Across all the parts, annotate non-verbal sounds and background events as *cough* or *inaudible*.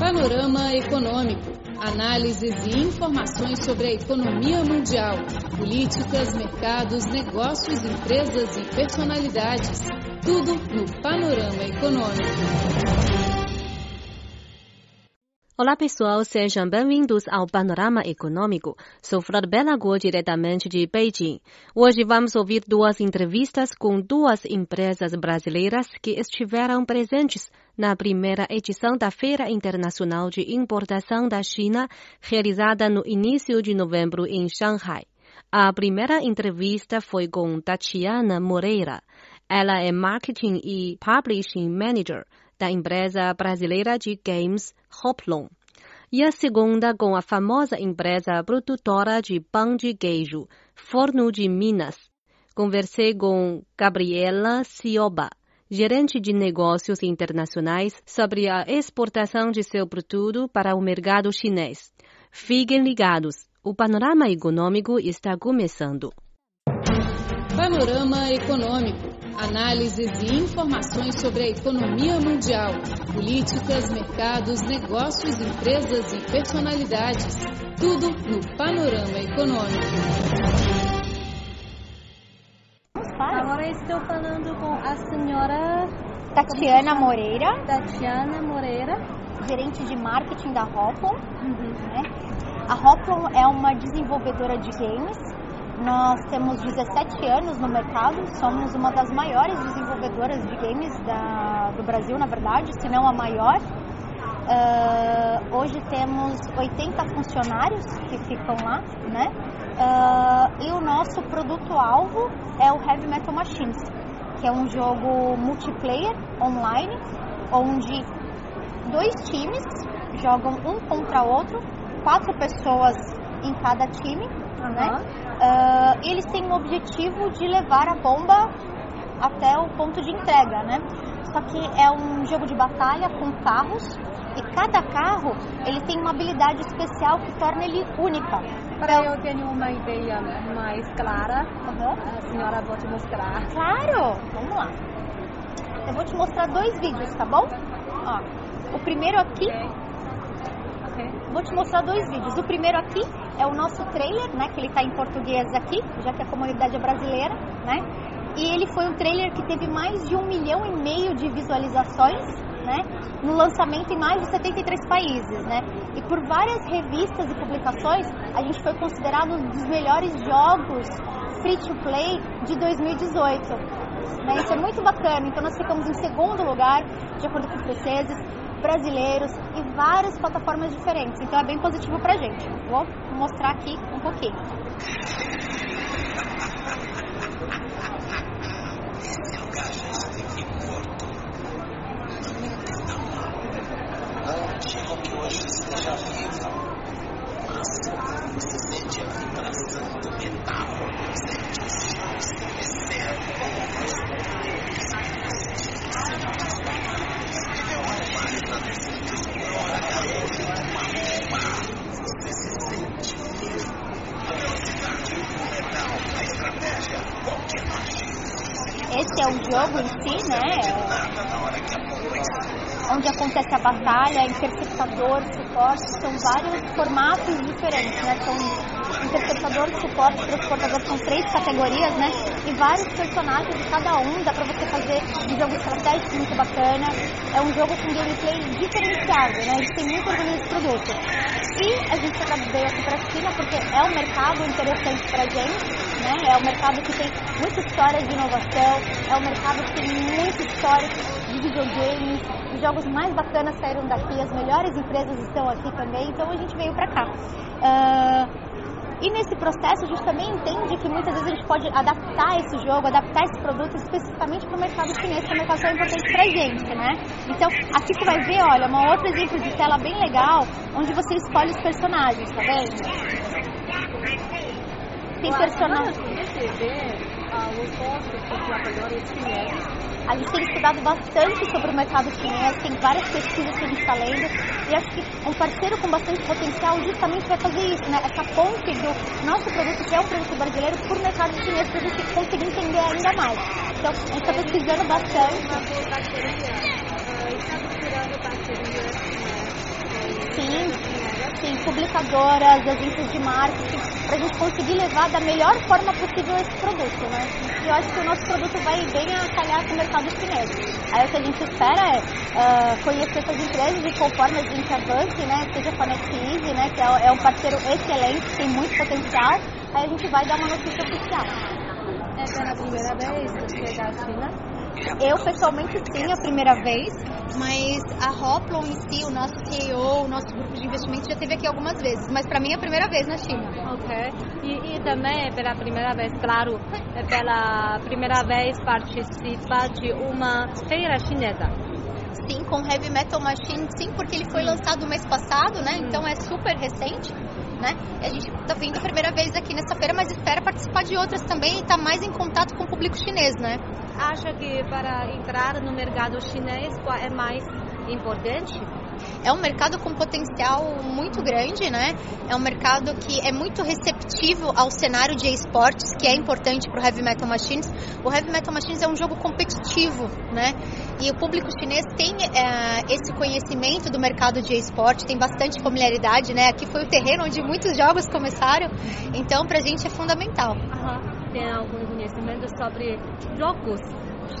Panorama Econômico. Análises e informações sobre a economia mundial, políticas, mercados, negócios, empresas e personalidades. Tudo no Panorama Econômico. Olá pessoal, sejam bem-vindos ao Panorama Econômico. Sou Flor Belagor, diretamente de Beijing. Hoje vamos ouvir duas entrevistas com duas empresas brasileiras que estiveram presentes na primeira edição da Feira Internacional de Importação da China, realizada no início de novembro em Shanghai. A primeira entrevista foi com Tatiana Moreira. Ela é Marketing e Publishing Manager da empresa brasileira de games Hoplon. E a segunda com a famosa empresa produtora de pão de queijo, Forno de Minas. Conversei com Gabriela Cioba, gerente de negócios internacionais, sobre a exportação de seu produto para o mercado chinês. Fiquem ligados, o panorama econômico está começando. Panorama Econômico. Análises e informações sobre a economia mundial, políticas, mercados, negócios, empresas e personalidades. Tudo no Panorama Econômico. Agora estou falando com a senhora Tatiana Moreira, Tatiana Moreira, gerente de marketing da Hoplon. Uhum. Né? A Hoplon é uma desenvolvedora de games nós temos 17 anos no mercado, somos uma das maiores desenvolvedoras de games da, do Brasil, na verdade, se não a maior. Uh, hoje temos 80 funcionários que ficam lá, né? Uh, e o nosso produto-alvo é o Heavy Metal Machines, que é um jogo multiplayer online, onde dois times jogam um contra o outro, quatro pessoas em cada time, uhum. né? Uh, eles têm o objetivo de levar a bomba até o ponto de entrega, né? Só que é um jogo de batalha com carros e cada carro ele tem uma habilidade especial que torna ele única. Para então, eu ter uma ideia mais clara, uhum. a senhora vou te mostrar. Claro, vamos lá. Eu vou te mostrar dois vídeos, tá bom? Ó, o primeiro aqui okay Vou te mostrar dois vídeos. O primeiro aqui é o nosso trailer, né? Que ele está em português aqui, já que a comunidade é brasileira, né? E ele foi um trailer que teve mais de um milhão e meio de visualizações, né? No lançamento em mais de 73 países, né? E por várias revistas e publicações, a gente foi considerado um dos melhores jogos free to play de 2018. Né? Isso é muito bacana. Então nós ficamos em segundo lugar, de acordo com os franceses brasileiros e várias plataformas diferentes. Então é bem positivo pra gente. Vou mostrar aqui um pouquinho. Esse lugar já esteve morto. Não entendam mal. Não digam que hoje esteja vivo. Mas você sente a vibração do metal, sente os chãos estremecendo como Esse é o jogo em si, né? Onde acontece a batalha, interceptador, suporte, são vários formatos diferentes, né? São interceptador, suporte, transportador, são três categorias, né? E vários personagens de cada um, dá pra você fazer um jogo estratégico muito bacana. É um jogo com gameplay diferenciado, né? Eles têm muito orgulho desse produto. E a gente veio aqui pra China porque é um mercado interessante pra gente, né? É um mercado que tem muita história de inovação, é um mercado que tem muita história de videogames, os jogos mais bacanas saíram daqui, as melhores empresas estão aqui também, então a gente veio para cá. Uh, e nesse processo a gente também entende que muitas vezes a gente pode adaptar esse jogo, adaptar esse produto especificamente para o mercado chinês, que é um mercado tão importante para a gente, né? Então aqui você vai ver, olha, um outro exemplo de tela bem legal, onde você escolhe os personagens, tá vendo? Tem personagens. A gente tem estudado bastante sobre o mercado chinês, tem várias pesquisas que a gente está lendo, e acho que um parceiro com bastante potencial justamente vai fazer isso, né? Essa ponte do nosso produto, que é um produto brasileiro, por mercado chinês, para a gente conseguir entender ainda mais. Então, a gente está pesquisando bastante. Publicadoras, agências de marketing, para a gente conseguir levar da melhor forma possível esse produto, né? E eu acho que o nosso produto vai bem a calhar com o mercado chinês. Aí o que a gente espera é uh, conhecer essas empresas e conforme a gente avance, né, seja com a NetEasy, né, que é, é um parceiro excelente, tem muito potencial, aí a gente vai dar uma notícia oficial. É a primeira vez que chega à China? Eu, pessoalmente, sim, a primeira vez, mas a Hoplon em si, o nosso CEO, o nosso grupo de investimento já esteve aqui algumas vezes, mas para mim é a primeira vez na China. Ok. E, e também é pela primeira vez, claro, é pela primeira vez participa de uma feira chinesa sim, com Heavy Metal Machine, sim, porque ele foi lançado mês passado, né? Então é super recente, né? A gente tá vindo a primeira vez aqui nessa feira, mas espera participar de outras também e tá mais em contato com o público chinês, né? Acha que para entrar no mercado chinês é mais importante? É um mercado com potencial muito grande, né? É um mercado que é muito receptivo ao cenário de esportes, que é importante para o Heavy Metal Machines. O Heavy Metal Machines é um jogo competitivo, né? E o público chinês tem é, esse conhecimento do mercado de esporte, tem bastante familiaridade, né? Aqui foi o terreno onde muitos jogos começaram, então para a gente é fundamental. Uhum. Tem algum conhecimento sobre jogos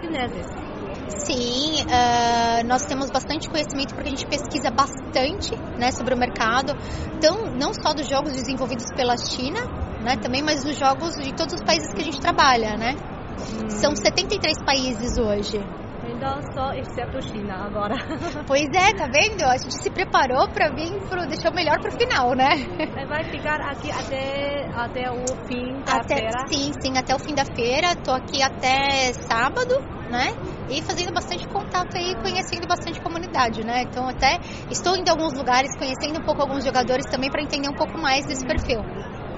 chineses? Sim, uh, nós temos bastante conhecimento porque a gente pesquisa bastante né, sobre o mercado, então, não só dos jogos desenvolvidos pela China, né, também, mas dos jogos de todos os países que a gente trabalha, né? Hum. São 73 países hoje. Então, só exceto China agora. *laughs* Pois é, tá vendo? A gente se preparou para vir, pro, deixou melhor pro final, né? Vai ficar aqui até, até o fim da até, feira? Sim, sim, até o fim da feira. Tô aqui até sábado, né? E fazendo bastante contato aí, conhecendo bastante comunidade, né? Então até estou indo em alguns lugares, conhecendo um pouco alguns jogadores também para entender um pouco mais desse perfil.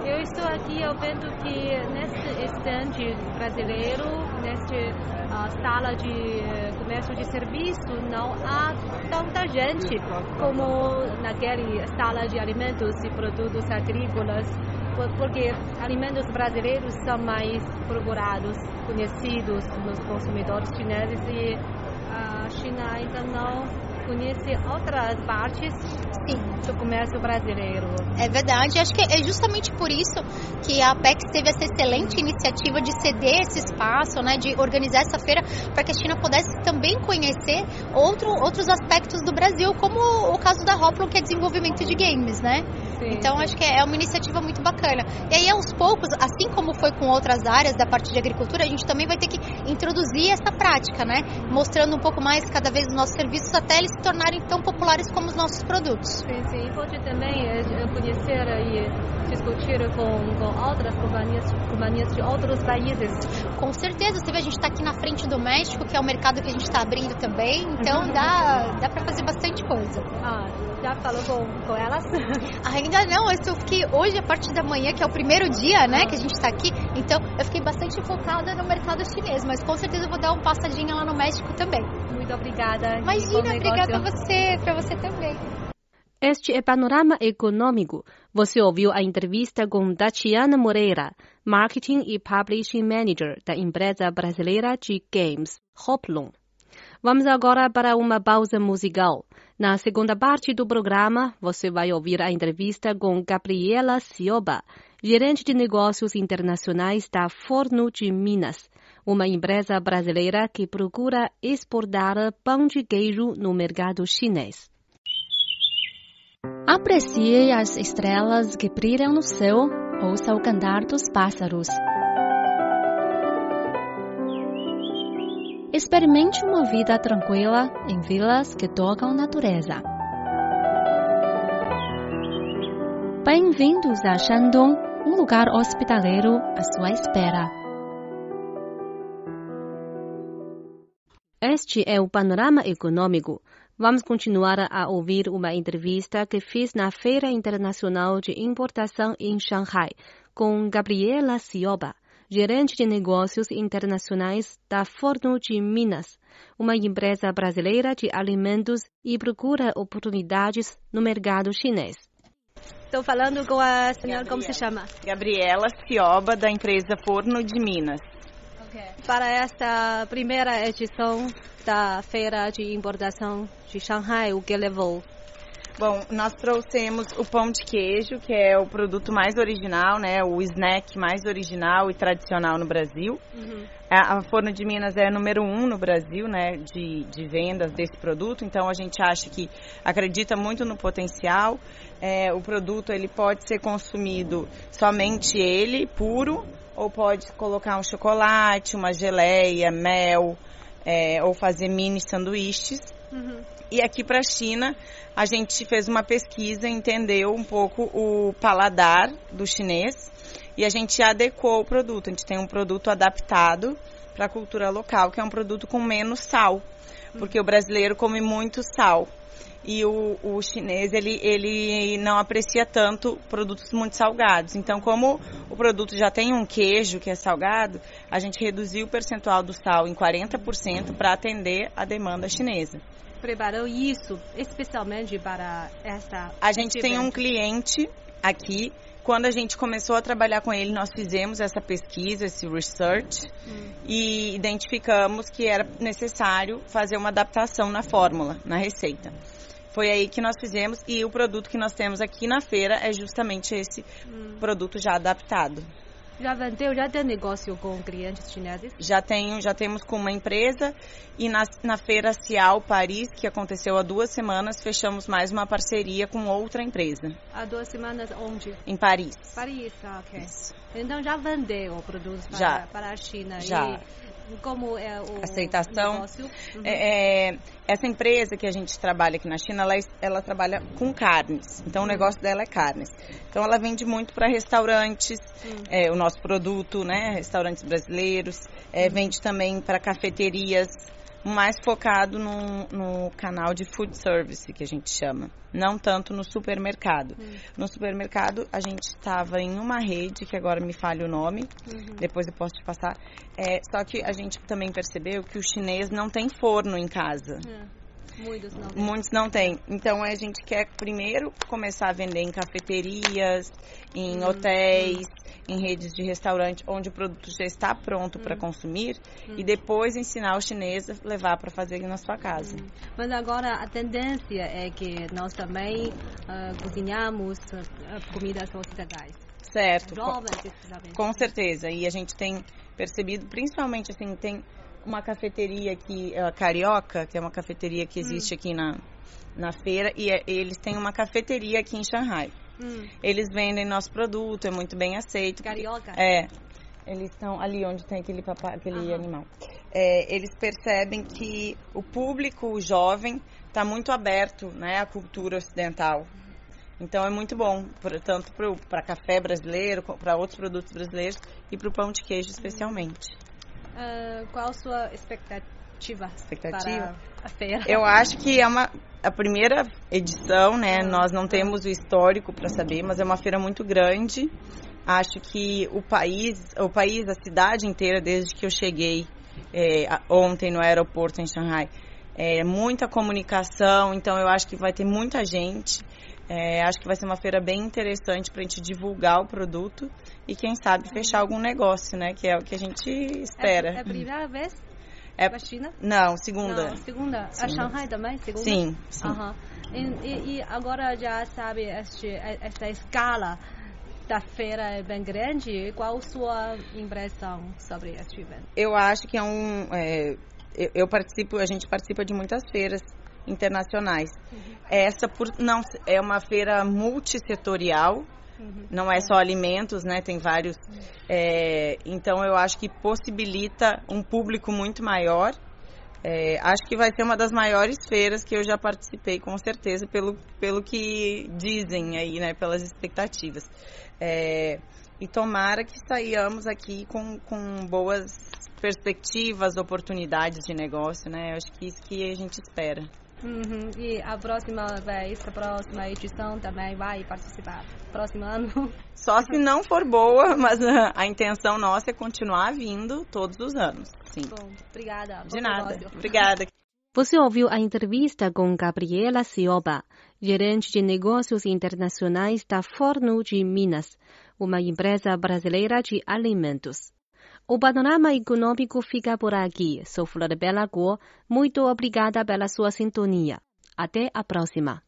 Eu estou aqui, eu vendo que nesse estande brasileiro, neste uh, sala de eh, comércio de serviço, não há tanta gente como naquele sala de alimentos e produtos agrícolas, porque alimentos brasileiros são mais procurados, conhecidos nos consumidores chineses e a China ainda não conhece outras partes Sim. do comércio brasileiro. É verdade, acho que é justamente por isso que a Apex teve essa excelente iniciativa de ceder esse espaço, né, de organizar essa feira para que a China pudesse também conhecer outro, outros aspectos do Brasil, como o caso da Hoplon, que é desenvolvimento de games, né? Sim, então acho que é uma iniciativa muito bacana. E aí aos poucos, assim como foi com outras áreas da parte de agricultura, a gente também vai ter que introduzir essa prática, né? Mostrando um pouco mais cada vez os nossos serviços até eles tornarem tão populares como os nossos produtos. Sim, sim. E pode também eh, conhecer e discutir com, com outras companhias, companhias de outros países. Com certeza. Você vê, a gente está aqui na frente do México, que é o mercado que a gente está abrindo também. Então dá, dá para fazer bastante coisa. Ah, já falou com, com elas? *laughs* Ainda não. Eu fiquei hoje, a partir da manhã, que é o primeiro dia né, que a gente está aqui. Então eu fiquei bastante focada no mercado chinês. Mas com certeza eu vou dar uma passadinha lá no México também. Muito obrigada. Imagina, obrigada a você, para você também. Este é Panorama Econômico. Você ouviu a entrevista com Tatiana Moreira, Marketing e Publishing Manager da empresa brasileira de games, Hoplon. Vamos agora para uma pausa musical. Na segunda parte do programa, você vai ouvir a entrevista com Gabriela Cioba, gerente de negócios internacionais da Forno de Minas, uma empresa brasileira que procura exportar pão de queijo no mercado chinês. Aprecie as estrelas que brilham no céu, ouça o cantar dos pássaros. Experimente uma vida tranquila em vilas que tocam natureza. Bem-vindos a Shandong, um lugar hospitaleiro à sua espera. Este é o panorama econômico. Vamos continuar a ouvir uma entrevista que fiz na Feira Internacional de Importação em Shanghai com Gabriela Cioba, gerente de negócios internacionais da Forno de Minas, uma empresa brasileira de alimentos e procura oportunidades no mercado chinês. Estou falando com a senhora, como se chama? Gabriela Cioba, da empresa Forno de Minas. Para esta primeira edição da Feira de Importação de Shanghai, o que levou? Bom, nós trouxemos o pão de queijo, que é o produto mais original, né? O snack mais original e tradicional no Brasil. Uhum. A, a Forno de Minas é número um no Brasil, né? De, de vendas desse produto. Então a gente acha que acredita muito no potencial. É, o produto ele pode ser consumido somente ele, puro, ou pode colocar um chocolate, uma geleia, mel, é, ou fazer mini sanduíches. Uhum. E aqui para a China, a gente fez uma pesquisa, entendeu um pouco o paladar do chinês e a gente adequou o produto. A gente tem um produto adaptado para a cultura local, que é um produto com menos sal, porque o brasileiro come muito sal e o, o, chinês ele, ele não aprecia tanto produtos muito salgados. Então, como o produto já tem um queijo que é salgado, a gente reduziu o percentual do sal em 40% para atender a demanda chinesa preparou isso especialmente para essa. A gente tem um cliente aqui. Quando a gente começou a trabalhar com ele, nós fizemos essa pesquisa, esse research, hum. e identificamos que era necessário fazer uma adaptação na fórmula, na receita. Foi aí que nós fizemos e o produto que nós temos aqui na feira é justamente esse hum. produto já adaptado. Já vendeu, já tem negócio com clientes chineses? Já tenho, já temos com uma empresa e na, na feira Cial Paris, que aconteceu há duas semanas, fechamos mais uma parceria com outra empresa. Há duas semanas onde? Em Paris. Paris, ah, ok. Isso. Então já vendeu o produto para, já. para a China. Já. Como é o aceitação. Uhum. É, é, essa empresa que a gente trabalha aqui na China, ela, ela trabalha com carnes. Então uhum. o negócio dela é carnes. Então ela vende muito para restaurantes, uhum. é, o nosso produto, né? Restaurantes brasileiros. É, uhum. vende também para cafeterias mais focado no, no, canal de food service, que a gente chama, não tanto no supermercado. Uhum. No supermercado, a gente estava em uma rede, que agora me falha o nome, uhum. depois eu posso te passar. É, só que a gente também percebeu que o chinês não tem forno em casa. Uhum. Muitos não têm. Muitos não têm. Então a gente quer primeiro começar a vender em cafeterias, em hum, hotéis. Em redes de restaurante, onde o produto já está pronto hum. para consumir, hum. e depois ensinar o chinês a levar para fazer na sua casa. Hum. Mas agora a tendência é que nós também uh, cozinhamos uh, comidas ocidentais. Certo. Jovens, com, com certeza. E a gente tem percebido, principalmente assim, tem uma cafeteria aqui, uh, Carioca, que é uma cafeteria que existe hum. aqui na, na feira, e é, eles têm uma cafeteria aqui em Shanghai. Hum. Eles vendem nosso produto, é muito bem aceito. Carioca? É. Eles estão ali onde tem aquele, papá, aquele animal. É, eles percebem que o público o jovem está muito aberto né, à cultura ocidental. Então é muito bom, tanto para café brasileiro, para outros produtos brasileiros e para o pão de queijo especialmente. Uh, qual a sua expectativa, expectativa? para a feira? Eu acho que é uma a primeira edição, né? Uhum. Nós não temos o histórico para saber, mas é uma feira muito grande. Acho que o país, o país, a cidade inteira, desde que eu cheguei é, ontem no aeroporto em Xangai, é muita comunicação. Então eu acho que vai ter muita gente. É, acho que vai ser uma feira bem interessante para a gente divulgar o produto e quem sabe fechar algum negócio, né? Que é o que a gente espera. É, é a primeira vez é para a China? Não, segunda. Não, segunda. segunda. A Shanghai também? Segunda? Sim, sim. Uhum. E, e, agora já sabe este, esta escala da feira é bem grande. Qual a sua impressão sobre este evento? Eu acho que é um... É, eu, eu participo, a gente participa de muitas feiras internacionais. Uhum. Essa por não é uma feira multissetorial, não é só alimentos, né? Tem vários. É, então eu acho que possibilita um público muito maior. É, acho que vai ser uma das maiores feiras que eu já participei, com certeza, pelo, pelo que dizem aí, né? Pelas expectativas. É, e tomara que saiamos aqui com, com boas perspectivas, oportunidades de negócio, né? Acho que isso que a gente espera. Uhum. E a próxima vez, a próxima edição também vai participar. Próximo ano. *laughs* Só se não for boa, mas a, a intenção nossa é continuar vindo todos os anos. Sim. Bom, obrigada. De nada. Negócio. Obrigada. Você ouviu a entrevista com Gabriela Cioba, gerente de negócios internacionais da Forno de Minas, uma empresa brasileira de alimentos. O panorama econômico fica por aqui. Sou Flor Bela Guo. Muito obrigada pela sua sintonia. Até a próxima.